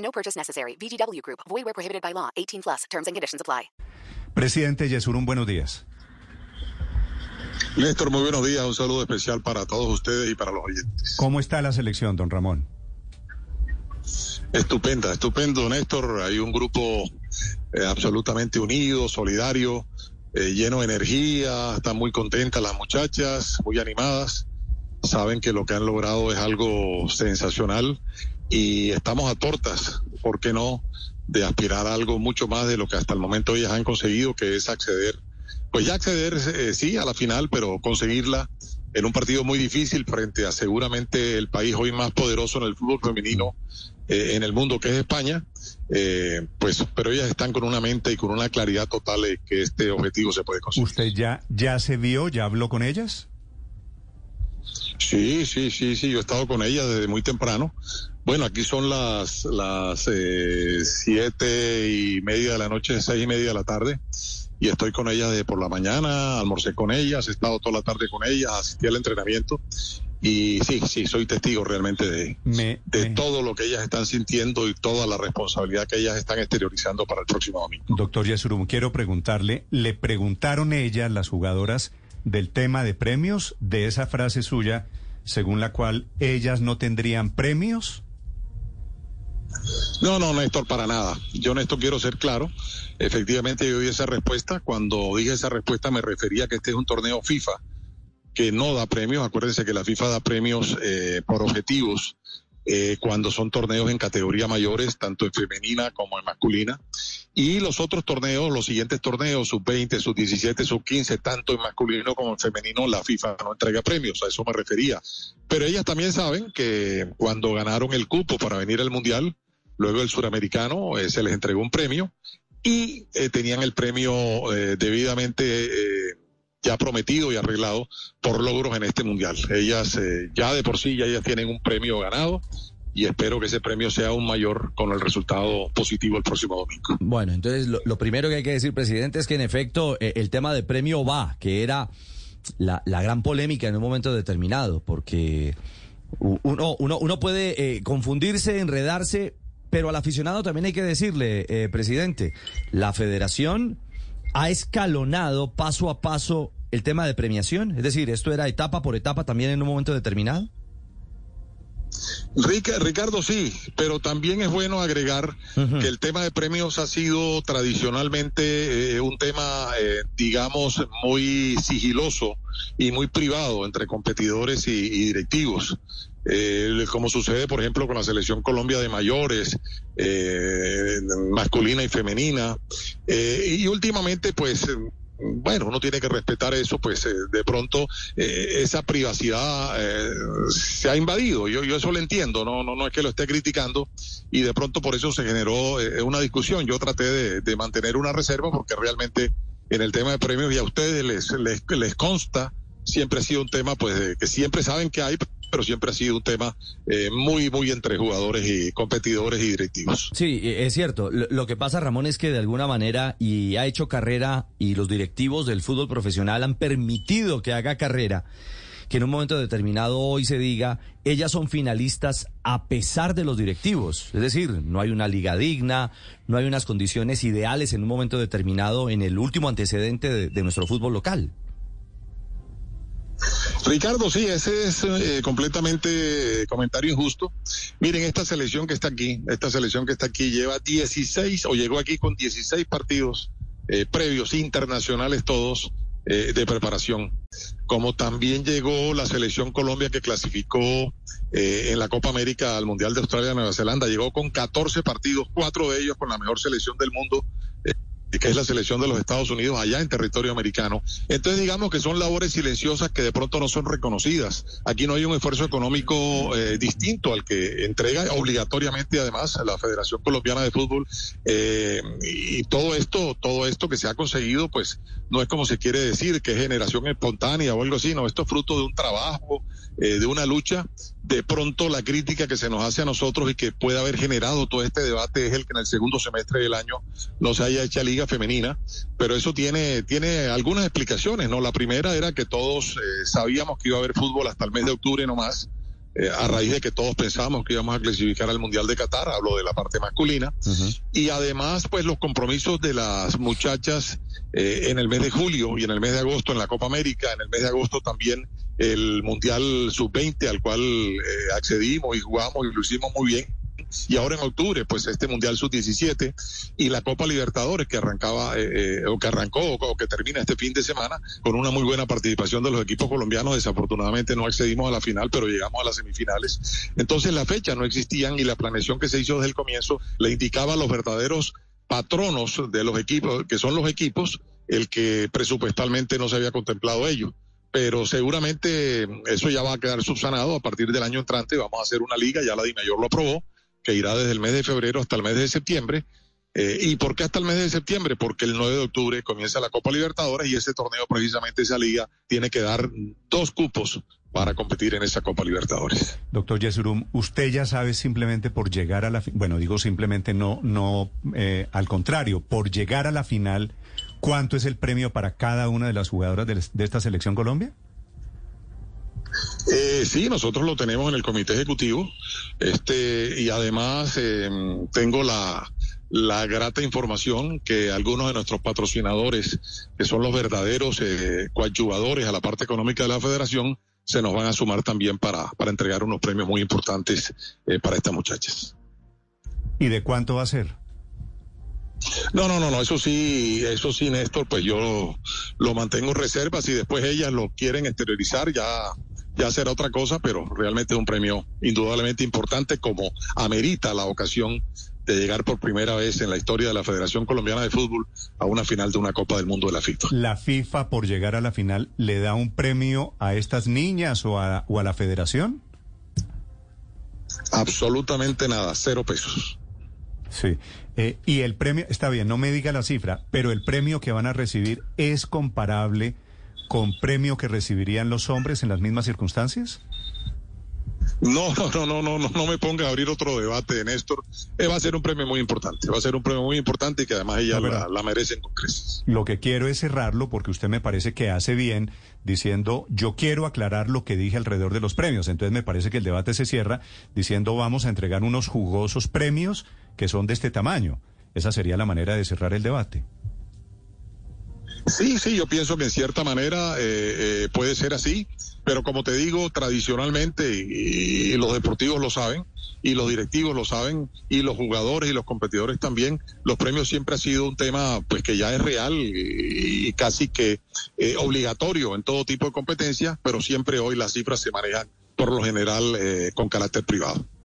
No purchase necessary. VGW Group. Void where prohibited by law. 18 plus. Terms and conditions apply. Presidente Yesurum, buenos días. Néstor, muy buenos días. Un saludo especial para todos ustedes y para los oyentes. ¿Cómo está la selección, don Ramón? Estupenda, estupendo, Néstor. Hay un grupo eh, absolutamente unido, solidario, eh, lleno de energía. Están muy contentas las muchachas, muy animadas. Saben que lo que han logrado es algo sensacional y estamos a tortas, ¿por qué no?, de aspirar a algo mucho más de lo que hasta el momento ellas han conseguido, que es acceder, pues ya acceder, eh, sí, a la final, pero conseguirla en un partido muy difícil frente a seguramente el país hoy más poderoso en el fútbol femenino eh, en el mundo, que es España, eh, pues, pero ellas están con una mente y con una claridad total de que este objetivo se puede conseguir. ¿Usted ya, ya se vio, ya habló con ellas? Sí, sí, sí, sí, yo he estado con ellas desde muy temprano. Bueno, aquí son las las eh, siete y media de la noche, seis y media de la tarde, y estoy con ellas de por la mañana, almorcé con ellas, he estado toda la tarde con ellas, asistí al entrenamiento, y sí, sí, soy testigo realmente de, Me- de me- todo lo que ellas están sintiendo y toda la responsabilidad que ellas están exteriorizando para el próximo domingo. Doctor Yesurum, quiero preguntarle, ¿le preguntaron ellas, las jugadoras, del tema de premios, de esa frase suya, según la cual ellas no tendrían premios? No, no, Néstor, para nada. Yo, Néstor, quiero ser claro. Efectivamente, yo di esa respuesta. Cuando dije esa respuesta, me refería a que este es un torneo FIFA que no da premios. Acuérdense que la FIFA da premios eh, por objetivos eh, cuando son torneos en categoría mayores, tanto en femenina como en masculina. Y los otros torneos, los siguientes torneos, sub-20, sub-17, sub-15, tanto en masculino como en femenino, la FIFA no entrega premios. A eso me refería. Pero ellas también saben que cuando ganaron el cupo para venir al Mundial, luego el suramericano, eh, se les entregó un premio y eh, tenían el premio eh, debidamente eh, ya prometido y arreglado por logros en este Mundial. Ellas eh, ya de por sí ya ellas tienen un premio ganado y espero que ese premio sea aún mayor con el resultado positivo el próximo domingo. Bueno, entonces lo, lo primero que hay que decir, presidente, es que en efecto eh, el tema de premio va, que era la, la gran polémica en un momento determinado, porque uno, uno, uno puede eh, confundirse, enredarse, pero al aficionado también hay que decirle, eh, presidente, la federación ha escalonado paso a paso el tema de premiación, es decir, esto era etapa por etapa también en un momento determinado. Rica- Ricardo, sí, pero también es bueno agregar que el tema de premios ha sido tradicionalmente eh, un tema, eh, digamos, muy sigiloso y muy privado entre competidores y, y directivos. Eh, como sucede, por ejemplo, con la selección Colombia de mayores, eh, masculina y femenina. Eh, y últimamente, pues, bueno, uno tiene que respetar eso, pues eh, de pronto eh, esa privacidad eh, se ha invadido. Yo, yo eso lo entiendo, no, no, no es que lo esté criticando y de pronto por eso se generó eh, una discusión. Yo traté de, mantener una reserva porque realmente en el tema de premios y a ustedes les, les, les consta, siempre ha sido un tema pues que siempre saben que hay, pero siempre ha sido un tema eh, muy, muy entre jugadores y competidores y directivos. Sí, eh, es cierto. Lo, que pasa, Ramón, es que de alguna manera, y ha hecho carrera, y los directivos del fútbol profesional han permitido que haga carrera, que en un momento determinado hoy se diga, ellas son finalistas a pesar de los directivos. Es decir, no hay una liga digna, no hay unas condiciones ideales en un momento determinado en el último antecedente de, de nuestro fútbol local. Ricardo, sí, ese es eh, completamente eh, comentario injusto. Miren, esta selección que está aquí, esta selección que está aquí lleva 16 o llegó aquí con 16 partidos eh, previos, internacionales todos, eh, de preparación. Como también llegó la selección Colombia que clasificó eh, en la Copa América al Mundial de Australia Nueva Zelanda, llegó con 14 partidos, cuatro de ellos con la mejor selección del mundo. Que es la selección de los Estados Unidos allá en territorio americano. Entonces digamos que son labores silenciosas que de pronto no son reconocidas. Aquí no hay un esfuerzo económico eh, distinto al que entrega obligatoriamente además la Federación Colombiana de Fútbol eh, y todo esto, todo esto que se ha conseguido, pues no es como se quiere decir que es generación espontánea o algo así, no, esto es fruto de un trabajo, eh, de una lucha. De pronto la crítica que se nos hace a nosotros y que puede haber generado todo este debate es el que en el segundo semestre del año no se haya hecho liga femenina, pero eso tiene, tiene algunas explicaciones, ¿no? La primera era que todos eh, sabíamos que iba a haber fútbol hasta el mes de octubre nomás, eh, a raíz de que todos pensábamos que íbamos a clasificar al Mundial de Qatar, hablo de la parte masculina, y además pues los compromisos de las muchachas eh, en el mes de julio y en el mes de agosto en la Copa América, en el mes de agosto también el Mundial Sub-20 al cual accedimos y jugamos y lo hicimos muy bien y ahora en octubre, pues este Mundial Sub-17 y la Copa Libertadores que arrancaba eh, eh, o que arrancó o, que termina este fin de semana con una muy buena participación de los equipos colombianos. Desafortunadamente no accedimos a la final, pero llegamos a las semifinales. Entonces la fecha no existían y la planeación que se hizo desde el comienzo le indicaba a los verdaderos patronos de los equipos, que son los equipos, el que presupuestalmente no se había contemplado ello pero seguramente eso ya va a quedar subsanado a partir del año entrante. Vamos a hacer una liga, ya la DIMAYOR lo aprobó, que irá desde el mes de febrero hasta el mes de septiembre. Eh, ¿Y por qué hasta el mes de septiembre? Porque el 9 de octubre comienza la Copa Libertadores y ese torneo, precisamente esa liga, tiene que dar dos cupos para competir en esa Copa Libertadores. Doctor Yesurum, usted ya sabe simplemente por llegar a la, bueno, digo simplemente no, no, eh, al contrario, por llegar a la final, ¿cuánto es el premio para cada una de las jugadoras de, de esta selección Colombia? Eh, sí, nosotros lo tenemos en el comité ejecutivo. Este, y además eh, tengo la, la grata información que algunos de nuestros patrocinadores, que son los verdaderos eh, coadyuvadores a la parte económica de la federación, se nos van a sumar también para, para entregar unos premios muy importantes eh, para estas muchachas. ¿Y de cuánto va a ser? No, no, no, no, eso sí, eso sí, Néstor, pues yo lo mantengo en reserva. Si después ellas lo quieren exteriorizar, ya ya será otra cosa, pero realmente es un premio indudablemente importante como amerita la ocasión de llegar por primera vez en la historia de la Federación Colombiana de Fútbol a una final de una Copa del Mundo de la FIFA. ¿La FIFA por llegar a la final le da un premio a estas niñas o a, o a la federación? Absolutamente nada, cero pesos. Sí. Eh, y el premio, está bien, no me diga la cifra, pero el premio que van a recibir es comparable con premio que recibirían los hombres en las mismas circunstancias? No, no, no, no, no, no me ponga a abrir otro debate, Néstor. Eh, va a ser un premio muy importante, va a ser un premio muy importante y que además ella la, la, merecen con creces. Lo que quiero es cerrarlo porque usted me parece que hace bien diciendo yo quiero aclarar lo que dije alrededor de los premios. Entonces me parece que el debate se cierra diciendo vamos a entregar unos jugosos premios que son de este tamaño. Esa sería la manera de cerrar el debate. Sí, sí, yo pienso que en cierta manera eh, eh, puede ser así, pero como te digo, tradicionalmente, y, los deportivos lo saben, y los directivos lo saben, y los jugadores y los competidores también, los premios siempre ha sido un tema pues que ya es real y, y casi que eh, obligatorio en todo tipo de competencias, pero siempre hoy las cifras se manejan por lo general eh, con carácter privado.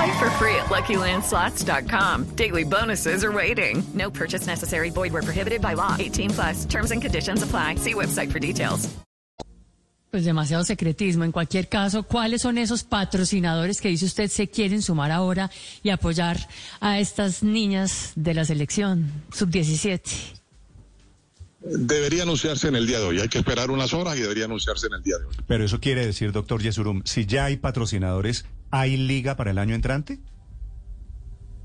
Play for free at LuckyLandSlots.com. Daily bonuses are waiting. No purchase necessary. Void where prohibited by law. 18 plus. Terms and conditions apply. See website for details. Pues demasiado secretismo. En cualquier caso, ¿cuáles son esos patrocinadores que dice usted se quieren sumar ahora y apoyar a estas niñas de la selección sub-17? Debería anunciarse en el día de hoy. Hay que esperar unas horas y debería anunciarse en el día de hoy. Pero eso quiere decir, doctor Yesurum, si ya hay patrocinadores, ¿hay liga para el año entrante?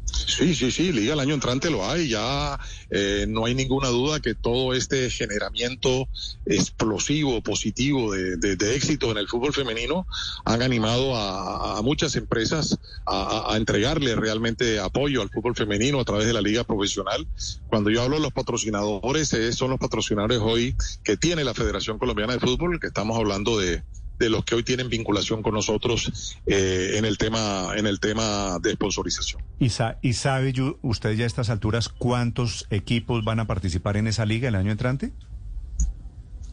Sí, sí, sí, Liga el año entrante lo hay, ya eh, no hay ninguna duda que todo este generamiento explosivo, positivo de, de, éxito en el fútbol femenino han animado a, a muchas empresas a, a, entregarle realmente apoyo al fútbol femenino a través de la liga profesional. Cuando yo hablo de los patrocinadores, eh, son los patrocinadores hoy que tiene la Federación Colombiana de Fútbol, que estamos hablando de de los que hoy tienen vinculación con nosotros eh, en el tema en el tema de sponsorización. ¿Y, sa- y sabe yo- usted ya a estas alturas cuántos equipos van a participar en esa liga el año entrante?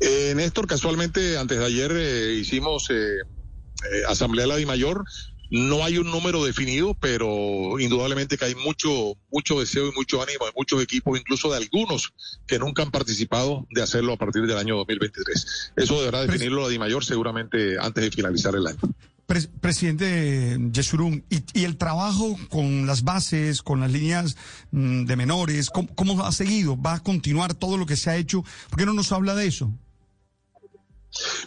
Eh, Néstor, casualmente antes de ayer eh, hicimos eh, eh, asamblea de la Dimayor. No hay un número definido, pero indudablemente que hay mucho, mucho deseo y mucho ánimo de muchos equipos, incluso de algunos que nunca han participado, de hacerlo a partir del año 2023. Eso deberá definirlo la Dimayor seguramente antes de finalizar el año. Pres- presidente Yesurum, y, y el trabajo con las bases, con las líneas mm, de menores, ¿cómo, cómo ha seguido? ¿Va a continuar todo lo que se ha hecho? ¿Por qué no nos habla de eso?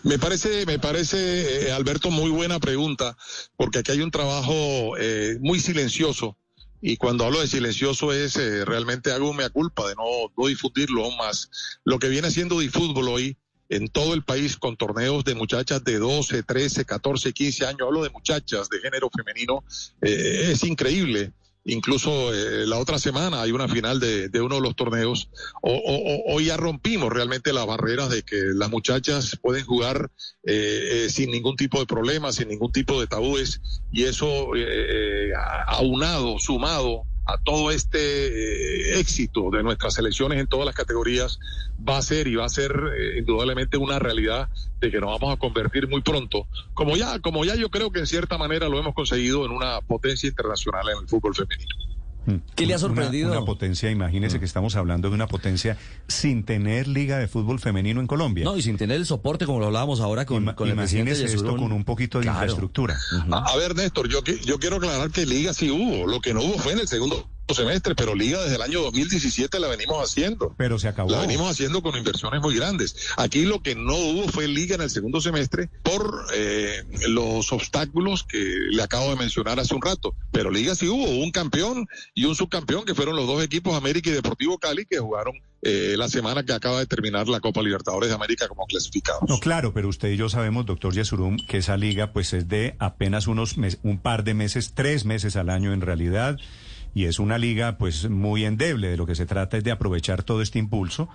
Me parece, me parece, eh, Alberto, muy buena pregunta, porque aquí hay un trabajo eh, muy silencioso. Y cuando hablo de silencioso es eh, realmente hago mea culpa de no, difundirlo aún más. Lo que viene siendo fútbol hoy en todo el país con torneos de muchachas de 12, 13, 14, 15 años, hablo de muchachas de género femenino, eh, es increíble. Incluso eh, la otra semana hay una final de, de uno de los torneos. O, o- o- hoy ya rompimos realmente las barreras de que las muchachas pueden jugar eh, eh, sin ningún tipo de problema, sin ningún tipo de tabúes. Y eso eh, eh, aunado, sumado a todo este eh, éxito de nuestras selecciones en todas las categorías, va a ser y va a ser eh, indudablemente una realidad de que nos vamos a convertir muy pronto, como ya, como ya yo creo que en cierta manera lo hemos conseguido en una potencia internacional en el fútbol femenino. ¿Qué le ha sorprendido? Una, potencia, imagínese que estamos hablando de una potencia sin tener liga de fútbol femenino en Colombia. No, y sin tener el soporte como lo hablábamos ahora con, con el presidente Imagínese esto con un poquito de Claro. infraestructura. A, a ver, Néstor, yo, yo quiero aclarar que liga sí hubo. Lo que no hubo fue en el segundo semestre, pero liga desde el año 2017 la venimos haciendo. Pero se acabó. La venimos haciendo con inversiones muy grandes. Aquí lo que no hubo fue liga en el segundo semestre por eh, los obstáculos que le acabo de mencionar hace un rato. Pero liga sí hubo, hubo un campeón y un subcampeón que fueron los dos equipos América y Deportivo Cali que jugaron eh, la semana que acaba de terminar la Copa Libertadores de América como clasificados. No, claro, pero usted y yo sabemos, doctor Yesurum, que esa liga pues es de apenas unos mes- un par de meses, tres meses al año en realidad, y es una liga pues muy endeble. De lo que se trata es de aprovechar todo este impulso.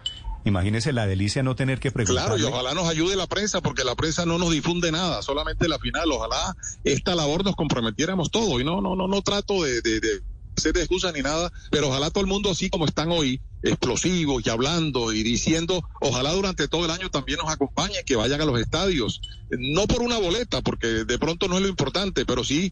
Imagínese la delicia no tener que preguntar. Claro, y ojalá nos ayude la prensa, porque la prensa no nos difunde nada, solamente la final. Ojalá esta labor nos comprometiéramos todo. Y no, no, no, no trato de, de, de hacer ni nada, pero ojalá todo el mundo, así como están hoy, explosivos y hablando y diciendo, ojalá durante todo el año también nos acompañen, que vayan a los estadios. No por una boleta, porque de pronto no es lo importante, pero sí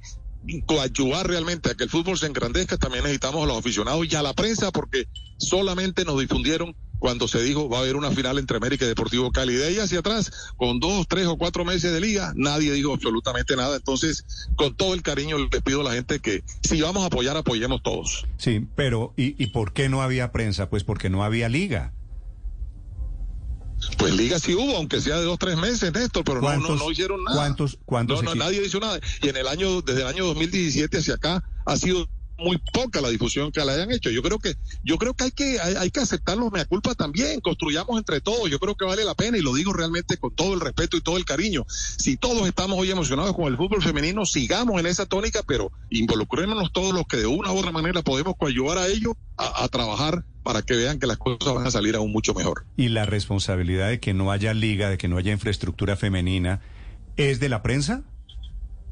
coadyuvar realmente a que el fútbol se engrandezca, también necesitamos a los aficionados y a la prensa, porque solamente nos difundieron cuando se dijo va a haber una final entre América y Deportivo Cali. De ahí hacia atrás, con dos, tres o cuatro meses de liga, nadie dijo absolutamente nada. Entonces, con todo el cariño les pido a la gente que si vamos a apoyar, apoyemos todos. Sí, pero ¿y, ¿y por qué no había prensa? Pues porque no había liga. Pues liga sí hubo, aunque sea de dos, tres meses, Néstor, pero no, no, ¿Cuántos- no hicieron nada. cuántos- cuántos no, no, nadie hizo nada. Y en el año, desde el año 2017 hacia acá, ha sido muy poca la difusión que la hayan hecho. Yo creo que, yo creo que hay que, hay, hay que aceptar los mea culpa también, construyamos entre todos. Yo creo que vale la pena y lo digo realmente con todo el respeto y todo el cariño. Si todos estamos hoy emocionados con el fútbol femenino, sigamos en esa tónica, pero involucrémonos todos los que de una u otra manera podemos coadyuvar a ellos a, a trabajar para que vean que las cosas van a salir aún mucho mejor. Y la responsabilidad de que no haya liga, de que no haya infraestructura femenina, ¿es de la prensa?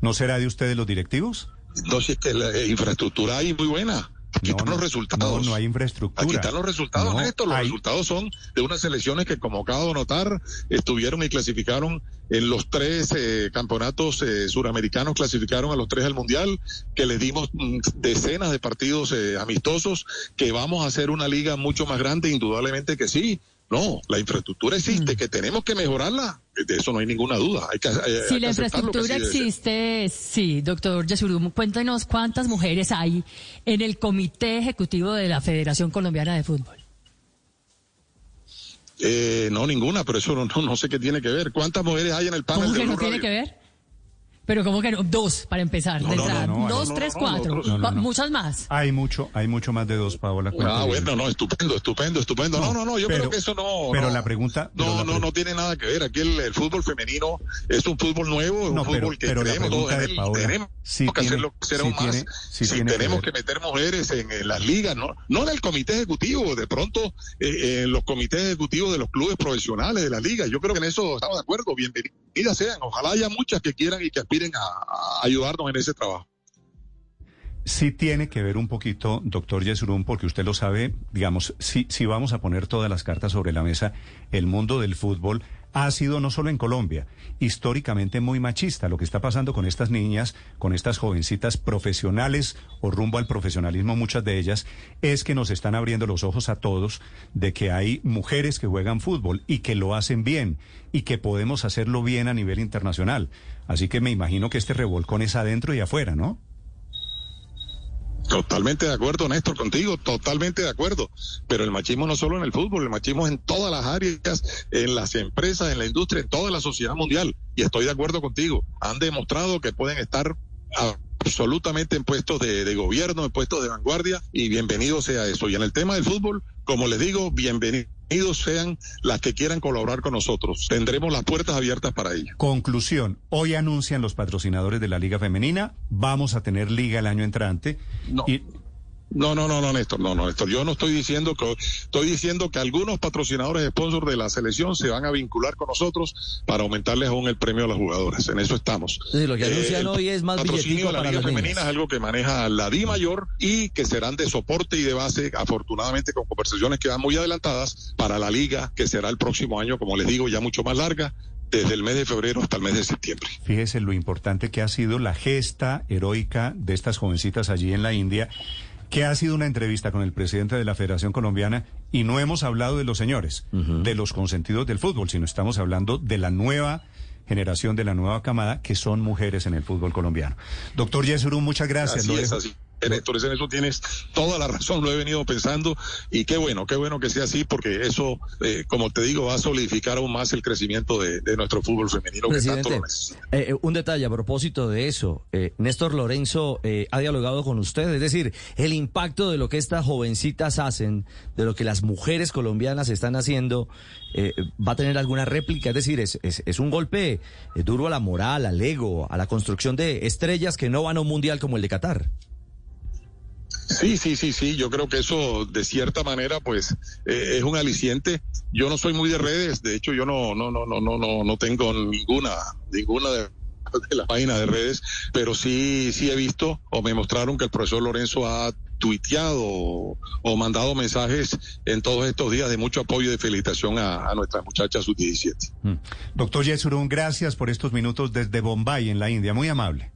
¿No será de ustedes los directivos? No, si es que la eh, infraestructura hay muy buena. Están los resultados. No, no hay infraestructura. Aquí están los resultados, No, Néstor. Los hay- resultados son de unas selecciones que, como acabo de notar, estuvieron y clasificaron en los tres eh, campeonatos eh, suramericanos, clasificaron a los tres al Mundial, que les dimos mm, decenas de partidos eh, amistosos, que vamos a hacer una liga mucho más grande, indudablemente que sí. No, la infraestructura existe, Mm. que tenemos que mejorarla, de eso no hay ninguna duda. Hay que, Si hay la infraestructura existe, sí, doctor Yesurum, cuéntenos cuántas mujeres hay en el comité ejecutivo de la Federación Colombiana de Fútbol. Eh, no, ninguna, pero eso no, no, no sé qué tiene que ver. ¿Cuántas mujeres hay en el panel ¿Cómo de que no tiene que ver? Pero ¿cómo que no? Dos, para empezar. No, de no, no, Dos, tres, cuatro. nosotros- no, no, no. Muchas más. Hay mucho, hay mucho más de dos, Paola. Ah, bien. bueno, no, estupendo, estupendo, estupendo. No, no, no, yo pero- creo que eso no. pero no, la pregunta- No, la no, pre- no tiene nada que ver. Aquí el, el fútbol femenino es un fútbol nuevo, es No, un pero- fútbol que pero creemos todos en de él. Paola, tenemos sí que tiene- hacerlo sí aún más. tiene- sí Sí, tiene que tenemos que, meter mujeres en, en las ligas, no, no en el comité ejecutivo, de pronto eh, en los comités ejecutivos de los clubes profesionales de la liga. Yo creo que en eso estamos de acuerdo. Bienvenido bienvenidas sean. Ojalá haya muchas que quieran y que aspiren a, ayudarnos en ese trabajo. Sí tiene que ver un poquito, doctor Yesurum, porque usted lo sabe, digamos, si, si vamos a poner todas las cartas sobre la mesa, el mundo del fútbol ha sido no solo en Colombia, históricamente muy machista. Lo que está pasando con estas niñas, con estas jovencitas profesionales o rumbo al profesionalismo, muchas de ellas, es que nos están abriendo los ojos a todos de que hay mujeres que juegan fútbol y que lo hacen bien y que podemos hacerlo bien a nivel internacional. Así que me imagino que este revolcón es adentro y afuera, ¿no? Totalmente de acuerdo, Néstor, contigo, totalmente de acuerdo. Pero el machismo no solo en el fútbol, el machismo en todas las áreas, en las empresas, en la industria, en toda la sociedad mundial. Y estoy de acuerdo contigo. Han demostrado que pueden estar absolutamente en puestos de gobierno, en puestos de vanguardia, y bienvenido sea eso. Y en el tema del fútbol, como les digo, bienvenido sean las que quieran colaborar con nosotros. Tendremos las puertas abiertas para ello. Conclusión, hoy anuncian los patrocinadores de la Liga Femenina, vamos a tener liga el año entrante. No. Y, No, no, no, no, Néstor, no, no, Néstor. Yo no estoy diciendo que, estoy diciendo que algunos patrocinadores sponsors de la selección se van a vincular con nosotros para aumentarles aún el premio a las jugadoras. En eso estamos. Sí, lo que anuncian el hoy es más patrocinio de la Liga las Femenina es algo que maneja la Di Mayor y que serán de soporte y de base, afortunadamente con conversaciones que van muy adelantadas para la Liga, que será el próximo año, como les digo, ya mucho más larga, desde el mes de febrero hasta el mes de septiembre. Fíjese lo importante que ha sido la gesta heroica de estas jovencitas allí en la India, que ha sido una entrevista con el presidente de la Federación Colombiana y no hemos hablado de los señores, de los consentidos del fútbol, sino estamos hablando de la nueva generación, de la nueva camada, que son mujeres en el fútbol colombiano. Doctor Yesurum, muchas gracias. Así Lo es, dejo- así. Néstor, en eso tienes toda la razón, lo he venido pensando y qué bueno, qué bueno que sea así porque eso, eh, como te digo, va a solidificar aún más el crecimiento de, de nuestro fútbol femenino que tanto Presidente, lo necesita. eh, eh, un detalle a propósito de eso. Eh, Néstor Lorenzo eh, ha dialogado con usted, es decir, el impacto de lo que estas jovencitas hacen, de lo que las mujeres colombianas están haciendo, eh, va a tener alguna réplica, es decir, es, es, es un golpe eh, duro a la moral, al ego, a la construcción de estrellas que no van a un mundial como el de Qatar. Sí, sí, sí, sí, yo creo que eso de cierta manera pues eh, es un aliciente. Yo no soy muy de redes, de hecho yo no no no no no no no tengo ninguna ninguna de, las páginas de redes, pero sí sí he visto o me mostraron que el profesor Lorenzo ha tuiteado o, mandado mensajes en todos estos días de mucho apoyo y de felicitación a, a nuestras muchachas sub-17. Mm. Doctor Yesurum, gracias por estos minutos desde Bombay, en la India. Muy amable.